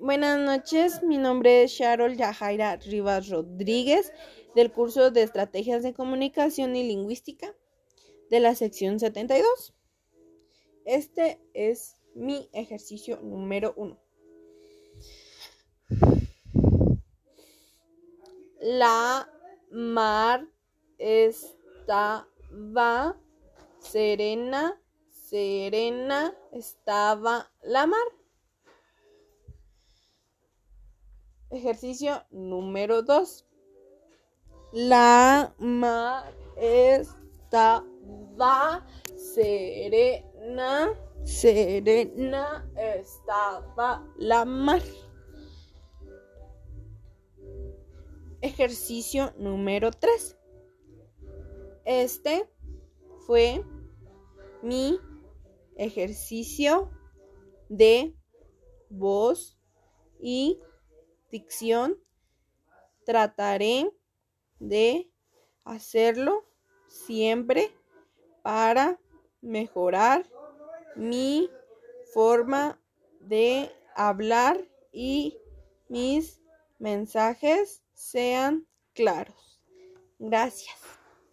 Buenas noches, mi nombre es Sharol Yajaira Rivas Rodríguez del curso de Estrategias de Comunicación y Lingüística de la sección 72. Este es mi ejercicio número uno. La mar estaba serena, serena estaba la mar. Ejercicio número 2. La estaba serena, serena estaba la mar. Ejercicio número 3. Este fue mi ejercicio de voz y trataré de hacerlo siempre para mejorar mi forma de hablar y mis mensajes sean claros. Gracias.